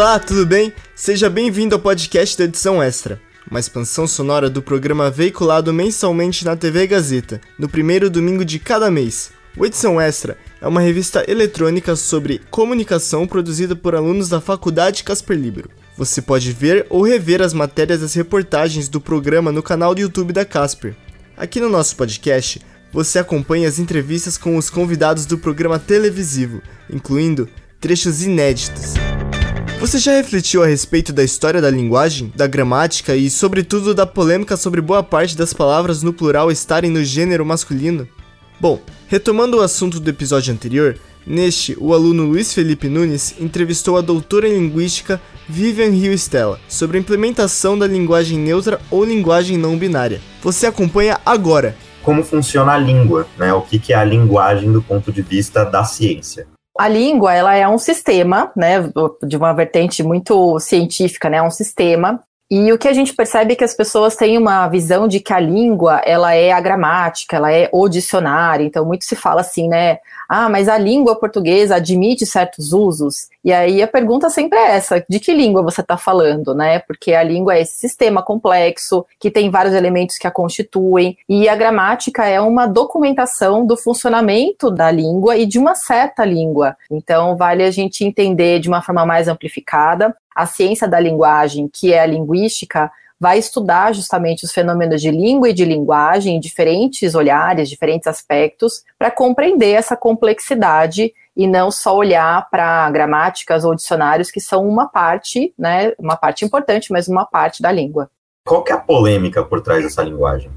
Olá, tudo bem? Seja bem-vindo ao podcast da Edição Extra, uma expansão sonora do programa veiculado mensalmente na TV Gazeta, no primeiro domingo de cada mês. O Edição Extra é uma revista eletrônica sobre comunicação produzida por alunos da Faculdade Casper Libero. Você pode ver ou rever as matérias das reportagens do programa no canal do YouTube da Casper. Aqui no nosso podcast, você acompanha as entrevistas com os convidados do programa televisivo, incluindo trechos inéditos. Você já refletiu a respeito da história da linguagem, da gramática e, sobretudo, da polêmica sobre boa parte das palavras no plural estarem no gênero masculino? Bom, retomando o assunto do episódio anterior, neste, o aluno Luiz Felipe Nunes entrevistou a doutora em linguística Vivian Rio Stella sobre a implementação da linguagem neutra ou linguagem não binária. Você acompanha agora como funciona a língua, né? O que, que é a linguagem do ponto de vista da ciência. A língua, ela é um sistema, né, de uma vertente muito científica, né, um sistema e o que a gente percebe é que as pessoas têm uma visão de que a língua, ela é a gramática, ela é o dicionário. Então, muito se fala assim, né? Ah, mas a língua portuguesa admite certos usos. E aí a pergunta sempre é essa: de que língua você está falando, né? Porque a língua é esse sistema complexo, que tem vários elementos que a constituem, e a gramática é uma documentação do funcionamento da língua e de uma certa língua. Então, vale a gente entender de uma forma mais amplificada a ciência da linguagem, que é a linguística, vai estudar justamente os fenômenos de língua e de linguagem em diferentes olhares, diferentes aspectos, para compreender essa complexidade e não só olhar para gramáticas ou dicionários que são uma parte, né, uma parte importante, mas uma parte da língua. Qual que é a polêmica por trás dessa linguagem?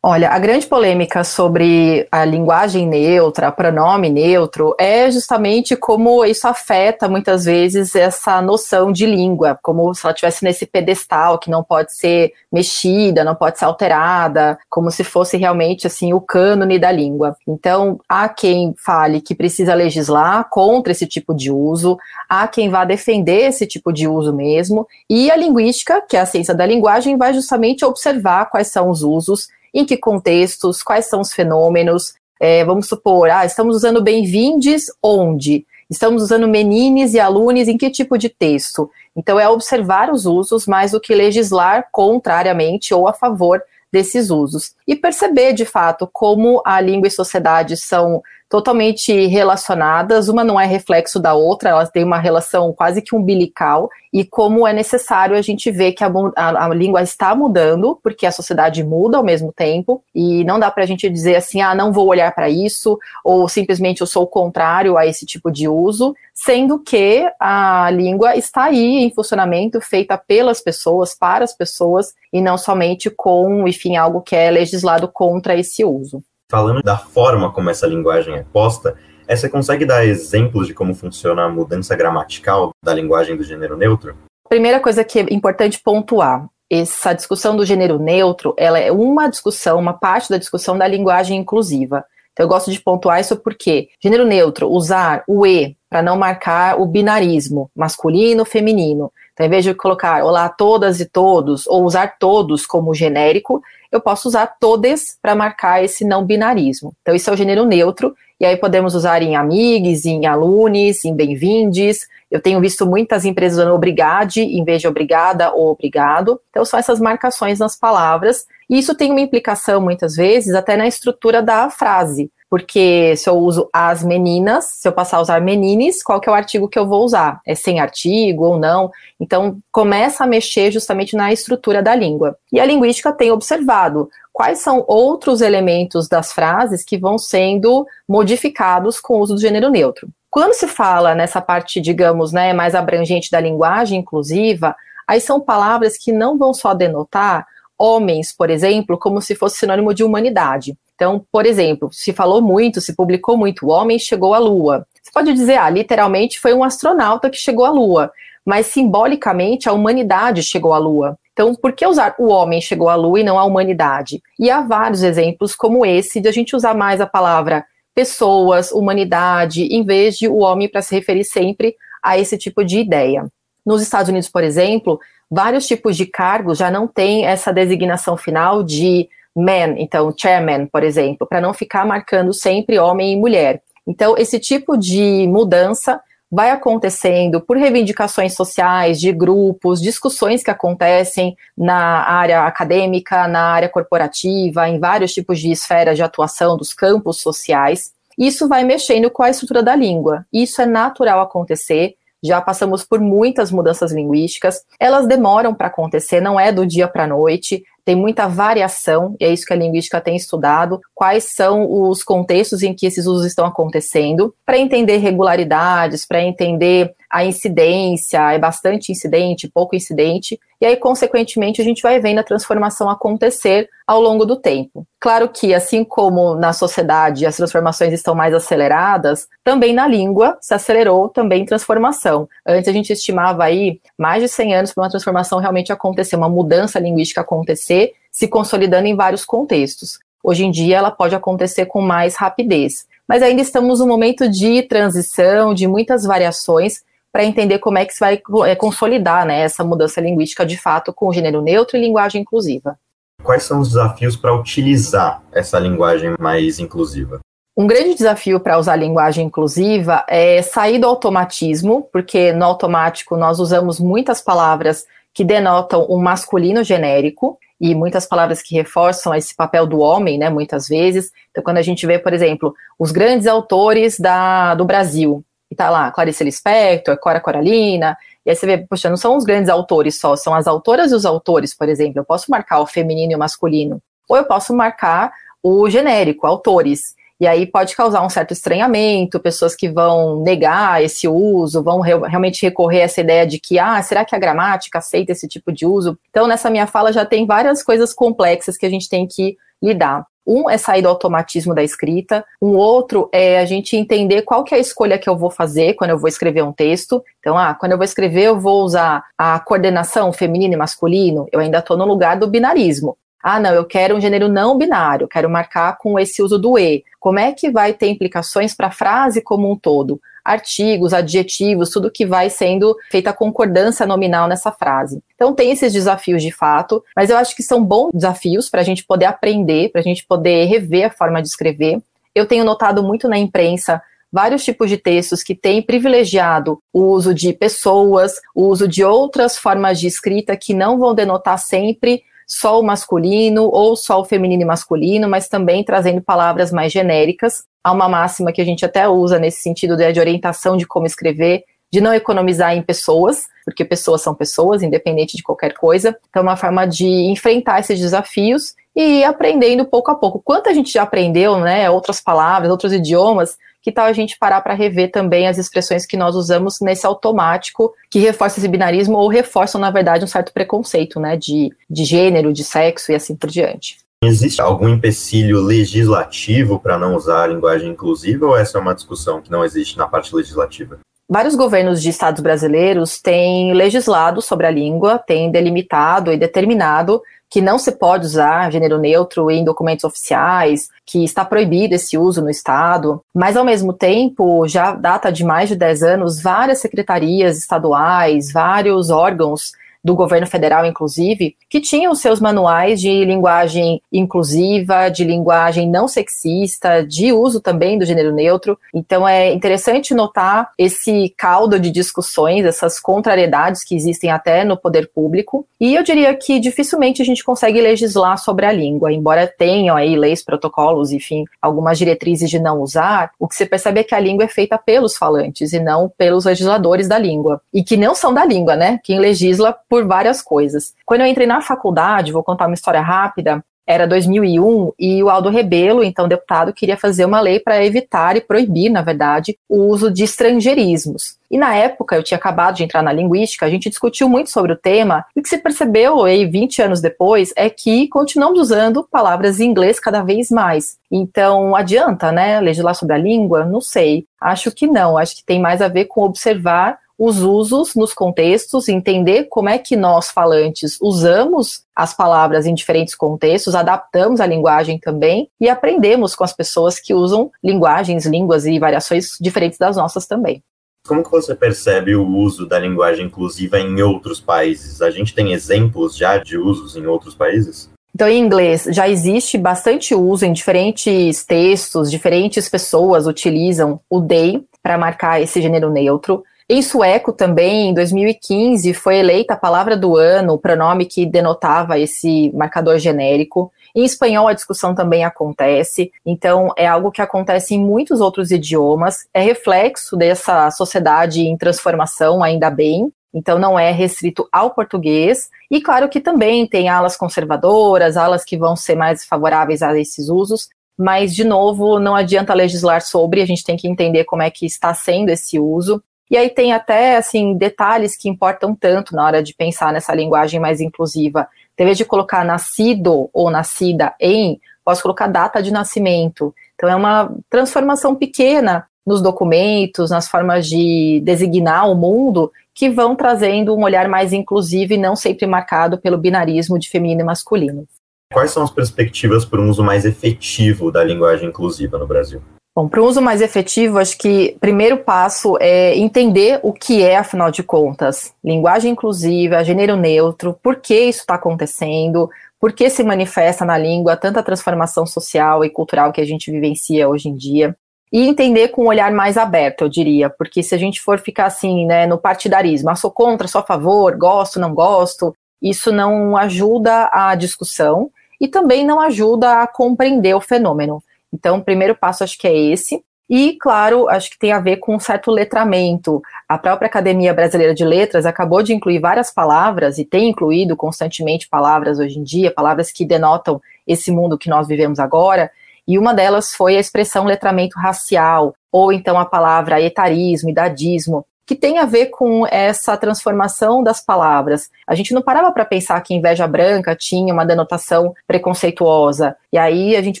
Olha, a grande polêmica sobre a linguagem neutra, pronome neutro, é justamente como isso afeta muitas vezes essa noção de língua, como se ela estivesse nesse pedestal que não pode ser mexida, não pode ser alterada, como se fosse realmente assim o cânone da língua. Então, há quem fale que precisa legislar contra esse tipo de uso, há quem vá defender esse tipo de uso mesmo, e a linguística, que é a ciência da linguagem, vai justamente observar quais são os usos em que contextos, quais são os fenômenos. É, vamos supor, ah, estamos usando bem-vindes onde? Estamos usando menines e alunos em que tipo de texto? Então, é observar os usos mais do que legislar contrariamente ou a favor desses usos. E perceber, de fato, como a língua e sociedade são totalmente relacionadas, uma não é reflexo da outra, elas têm uma relação quase que umbilical, e como é necessário a gente ver que a, a, a língua está mudando, porque a sociedade muda ao mesmo tempo, e não dá para a gente dizer assim, ah, não vou olhar para isso, ou simplesmente eu sou contrário a esse tipo de uso, sendo que a língua está aí em funcionamento, feita pelas pessoas, para as pessoas, e não somente com, enfim, algo que é legislado contra esse uso falando da forma como essa linguagem é posta, é, você consegue dar exemplos de como funciona a mudança gramatical da linguagem do gênero neutro? Primeira coisa que é importante pontuar, essa discussão do gênero neutro, ela é uma discussão, uma parte da discussão da linguagem inclusiva. Então eu gosto de pontuar isso porque gênero neutro, usar o e para não marcar o binarismo, masculino, feminino. Então, em vez de colocar olá todas e todos, ou usar todos como genérico, eu posso usar todes para marcar esse não binarismo. Então, isso é o gênero neutro, e aí podemos usar em amigos, em alunos, em bem-vindes. Eu tenho visto muitas empresas usando obrigade em vez de obrigada ou obrigado. Então, são essas marcações nas palavras. E isso tem uma implicação, muitas vezes, até na estrutura da frase. Porque se eu uso as meninas, se eu passar a usar menines, qual que é o artigo que eu vou usar? É sem artigo ou não? Então, começa a mexer justamente na estrutura da língua. E a linguística tem observado quais são outros elementos das frases que vão sendo modificados com o uso do gênero neutro. Quando se fala nessa parte, digamos, né, mais abrangente da linguagem inclusiva, aí são palavras que não vão só denotar homens, por exemplo, como se fosse sinônimo de humanidade. Então, por exemplo, se falou muito, se publicou muito, o homem chegou à Lua. Você pode dizer, ah, literalmente foi um astronauta que chegou à Lua, mas simbolicamente a humanidade chegou à Lua. Então, por que usar o homem chegou à Lua e não a humanidade? E há vários exemplos como esse de a gente usar mais a palavra pessoas, humanidade, em vez de o homem para se referir sempre a esse tipo de ideia. Nos Estados Unidos, por exemplo, vários tipos de cargos já não têm essa designação final de man, então chairman, por exemplo, para não ficar marcando sempre homem e mulher. Então, esse tipo de mudança vai acontecendo por reivindicações sociais, de grupos, discussões que acontecem na área acadêmica, na área corporativa, em vários tipos de esferas de atuação dos campos sociais. Isso vai mexendo com a estrutura da língua. Isso é natural acontecer já passamos por muitas mudanças linguísticas. Elas demoram para acontecer, não é do dia para a noite tem muita variação, e é isso que a linguística tem estudado, quais são os contextos em que esses usos estão acontecendo, para entender regularidades, para entender a incidência, é bastante incidente, pouco incidente, e aí, consequentemente, a gente vai vendo a transformação acontecer ao longo do tempo. Claro que, assim como na sociedade as transformações estão mais aceleradas, também na língua se acelerou também transformação. Antes a gente estimava aí mais de 100 anos para uma transformação realmente acontecer, uma mudança linguística acontecer, se consolidando em vários contextos. Hoje em dia, ela pode acontecer com mais rapidez. Mas ainda estamos num momento de transição, de muitas variações, para entender como é que se vai é, consolidar né, essa mudança linguística de fato com o gênero neutro e linguagem inclusiva. Quais são os desafios para utilizar essa linguagem mais inclusiva? Um grande desafio para usar linguagem inclusiva é sair do automatismo, porque no automático nós usamos muitas palavras que denotam um masculino genérico e muitas palavras que reforçam esse papel do homem, né, muitas vezes. Então, quando a gente vê, por exemplo, os grandes autores da, do Brasil, e tá lá Clarice Lispector, Cora Coralina, e aí você vê, poxa, não são os grandes autores só, são as autoras e os autores, por exemplo. Eu posso marcar o feminino e o masculino, ou eu posso marcar o genérico, autores. E aí pode causar um certo estranhamento, pessoas que vão negar esse uso, vão re realmente recorrer a essa ideia de que, ah, será que a gramática aceita esse tipo de uso? Então, nessa minha fala já tem várias coisas complexas que a gente tem que lidar. Um é sair do automatismo da escrita, um outro é a gente entender qual que é a escolha que eu vou fazer quando eu vou escrever um texto. Então, ah, quando eu vou escrever, eu vou usar a coordenação feminino e masculino, eu ainda estou no lugar do binarismo. Ah, não, eu quero um gênero não binário, quero marcar com esse uso do e. Como é que vai ter implicações para a frase como um todo? Artigos, adjetivos, tudo que vai sendo feita concordância nominal nessa frase. Então tem esses desafios de fato, mas eu acho que são bons desafios para a gente poder aprender, para a gente poder rever a forma de escrever. Eu tenho notado muito na imprensa vários tipos de textos que têm privilegiado o uso de pessoas, o uso de outras formas de escrita que não vão denotar sempre só o masculino ou só o feminino e masculino, mas também trazendo palavras mais genéricas. Há uma máxima que a gente até usa nesse sentido de orientação de como escrever, de não economizar em pessoas, porque pessoas são pessoas, independente de qualquer coisa. Então, é uma forma de enfrentar esses desafios e ir aprendendo pouco a pouco. Quanto a gente já aprendeu, né, outras palavras, outros idiomas, que tal a gente parar para rever também as expressões que nós usamos nesse automático que reforça esse binarismo ou reforçam, na verdade, um certo preconceito, né, de, de gênero, de sexo e assim por diante. Existe algum empecilho legislativo para não usar a linguagem inclusiva ou essa é uma discussão que não existe na parte legislativa? Vários governos de estados brasileiros têm legislado sobre a língua, têm delimitado e determinado que não se pode usar gênero neutro em documentos oficiais, que está proibido esse uso no Estado, mas ao mesmo tempo, já data de mais de 10 anos, várias secretarias estaduais, vários órgãos do governo federal, inclusive, que tinham seus manuais de linguagem inclusiva, de linguagem não sexista, de uso também do gênero neutro. Então é interessante notar esse caldo de discussões, essas contrariedades que existem até no poder público. E eu diria que dificilmente a gente consegue legislar sobre a língua, embora tenham aí leis, protocolos, enfim, algumas diretrizes de não usar, o que se percebe é que a língua é feita pelos falantes e não pelos legisladores da língua. E que não são da língua, né? Quem legisla por várias coisas. Quando eu entrei na faculdade, vou contar uma história rápida, era 2001 e o Aldo Rebelo, então deputado, queria fazer uma lei para evitar e proibir, na verdade, o uso de estrangeirismos. E na época, eu tinha acabado de entrar na linguística, a gente discutiu muito sobre o tema, e o que se percebeu aí 20 anos depois é que continuamos usando palavras em inglês cada vez mais. Então, adianta, né, legislar sobre a língua? Não sei. Acho que não, acho que tem mais a ver com observar os usos nos contextos, entender como é que nós, falantes, usamos as palavras em diferentes contextos, adaptamos a linguagem também e aprendemos com as pessoas que usam linguagens, línguas e variações diferentes das nossas também. Como que você percebe o uso da linguagem inclusiva em outros países? A gente tem exemplos já de usos em outros países? Então, em inglês, já existe bastante uso em diferentes textos, diferentes pessoas utilizam o they, para marcar esse gênero neutro. Em sueco também, em 2015, foi eleita a palavra do ano, o pronome que denotava esse marcador genérico. Em espanhol, a discussão também acontece, então é algo que acontece em muitos outros idiomas, é reflexo dessa sociedade em transformação, ainda bem, então não é restrito ao português. E claro que também tem alas conservadoras, alas que vão ser mais favoráveis a esses usos, mas de novo, não adianta legislar sobre, a gente tem que entender como é que está sendo esse uso. E aí tem até assim detalhes que importam tanto na hora de pensar nessa linguagem mais inclusiva. Em vez de colocar nascido ou nascida em, posso colocar data de nascimento. Então é uma transformação pequena nos documentos, nas formas de designar o mundo, que vão trazendo um olhar mais inclusivo e não sempre marcado pelo binarismo de feminino e masculino. Quais são as perspectivas para um uso mais efetivo da linguagem inclusiva no Brasil? Bom, para um uso mais efetivo, acho que o primeiro passo é entender o que é, afinal de contas, linguagem inclusiva, gênero neutro, por que isso está acontecendo, por que se manifesta na língua tanta transformação social e cultural que a gente vivencia hoje em dia. E entender com um olhar mais aberto, eu diria, porque se a gente for ficar assim, né, no partidarismo, ah, sou contra, sou a favor, gosto, não gosto, isso não ajuda a discussão e também não ajuda a compreender o fenômeno. Então, o primeiro passo acho que é esse. E, claro, acho que tem a ver com um certo letramento. A própria Academia Brasileira de Letras acabou de incluir várias palavras, e tem incluído constantemente palavras hoje em dia, palavras que denotam esse mundo que nós vivemos agora, e uma delas foi a expressão letramento racial, ou então a palavra etarismo, idadismo, que tem a ver com essa transformação das palavras. A gente não parava para pensar que inveja branca tinha uma denotação preconceituosa. E aí a gente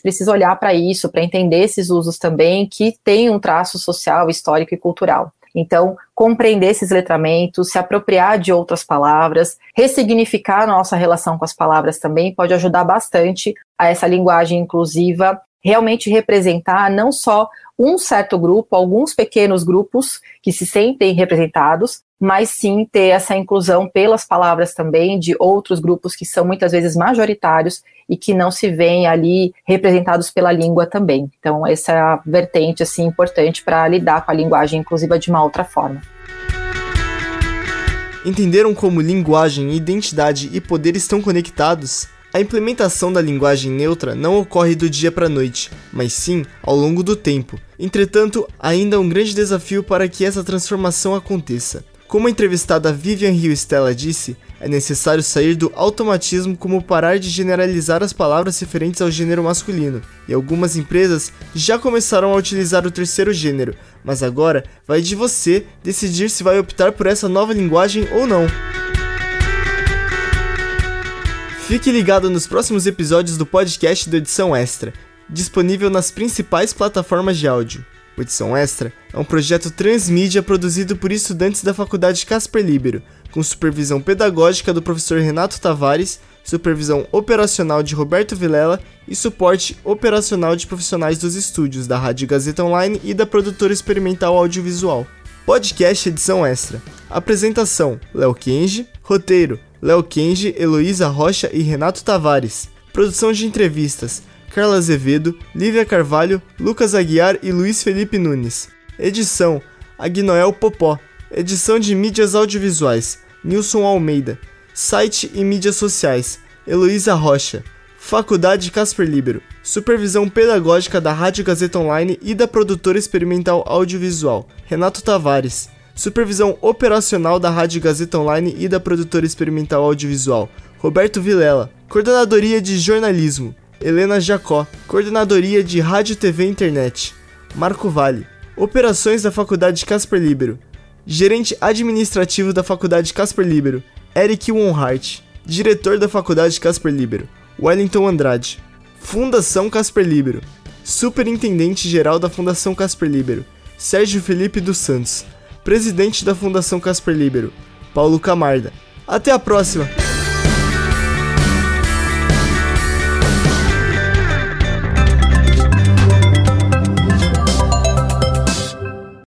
precisa olhar para isso, para entender esses usos também que têm um traço social, histórico e cultural. Então, compreender esses letramentos, se apropriar de outras palavras, ressignificar nossa relação com as palavras também pode ajudar bastante a essa linguagem inclusiva realmente representar não só um certo grupo, alguns pequenos grupos que se sentem representados, mas sim ter essa inclusão pelas palavras também de outros grupos que são muitas vezes majoritários e que não se veem ali representados pela língua também. Então, essa é a vertente assim importante para lidar com a linguagem inclusiva de uma outra forma. Entenderam como linguagem, identidade e poder estão conectados? A implementação da linguagem neutra não ocorre do dia para a noite, mas sim ao longo do tempo. Entretanto, ainda há um grande desafio para que essa transformação aconteça. Como a entrevistada Vivian Rio Stella disse, é necessário sair do automatismo como parar de generalizar as palavras referentes ao gênero masculino. E algumas empresas já começaram a utilizar o terceiro gênero, mas agora vai de você decidir se vai optar por essa nova linguagem ou não. Fique ligado nos próximos episódios do podcast do Edição Extra, disponível nas principais plataformas de áudio. O Edição Extra é um projeto transmídia produzido por estudantes da Faculdade Casper Libero, com supervisão pedagógica do professor Renato Tavares, supervisão operacional de Roberto Vilela e suporte operacional de profissionais dos estúdios da Rádio Gazeta Online e da produtora experimental audiovisual. Podcast Edição Extra. Apresentação: Léo Kenji. Roteiro: Léo Kenji, Heloísa Rocha e Renato Tavares. Produção de entrevistas: Carla Azevedo, Lívia Carvalho, Lucas Aguiar e Luiz Felipe Nunes. Edição: Agnoel Popó. Edição de mídias audiovisuais: Nilson Almeida. Site e mídias sociais: Heloísa Rocha. Faculdade Casper Libero. Supervisão pedagógica da Rádio Gazeta Online e da produtora experimental audiovisual: Renato Tavares. Supervisão operacional da Rádio Gazeta Online e da produtora experimental audiovisual, Roberto Vilela. Coordenadoria de jornalismo, Helena Jacó. Coordenadoria de Rádio TV e Internet, Marco Vale. Operações da Faculdade Casper Libero. Gerente administrativo da Faculdade Casper Libero, Eric Wonhart. Diretor da Faculdade Casper Libero, Wellington Andrade. Fundação Casper Libero. Superintendente geral da Fundação Casper Libero, Sérgio Felipe dos Santos presidente da Fundação Casper Libero, Paulo Camarda. Até a próxima!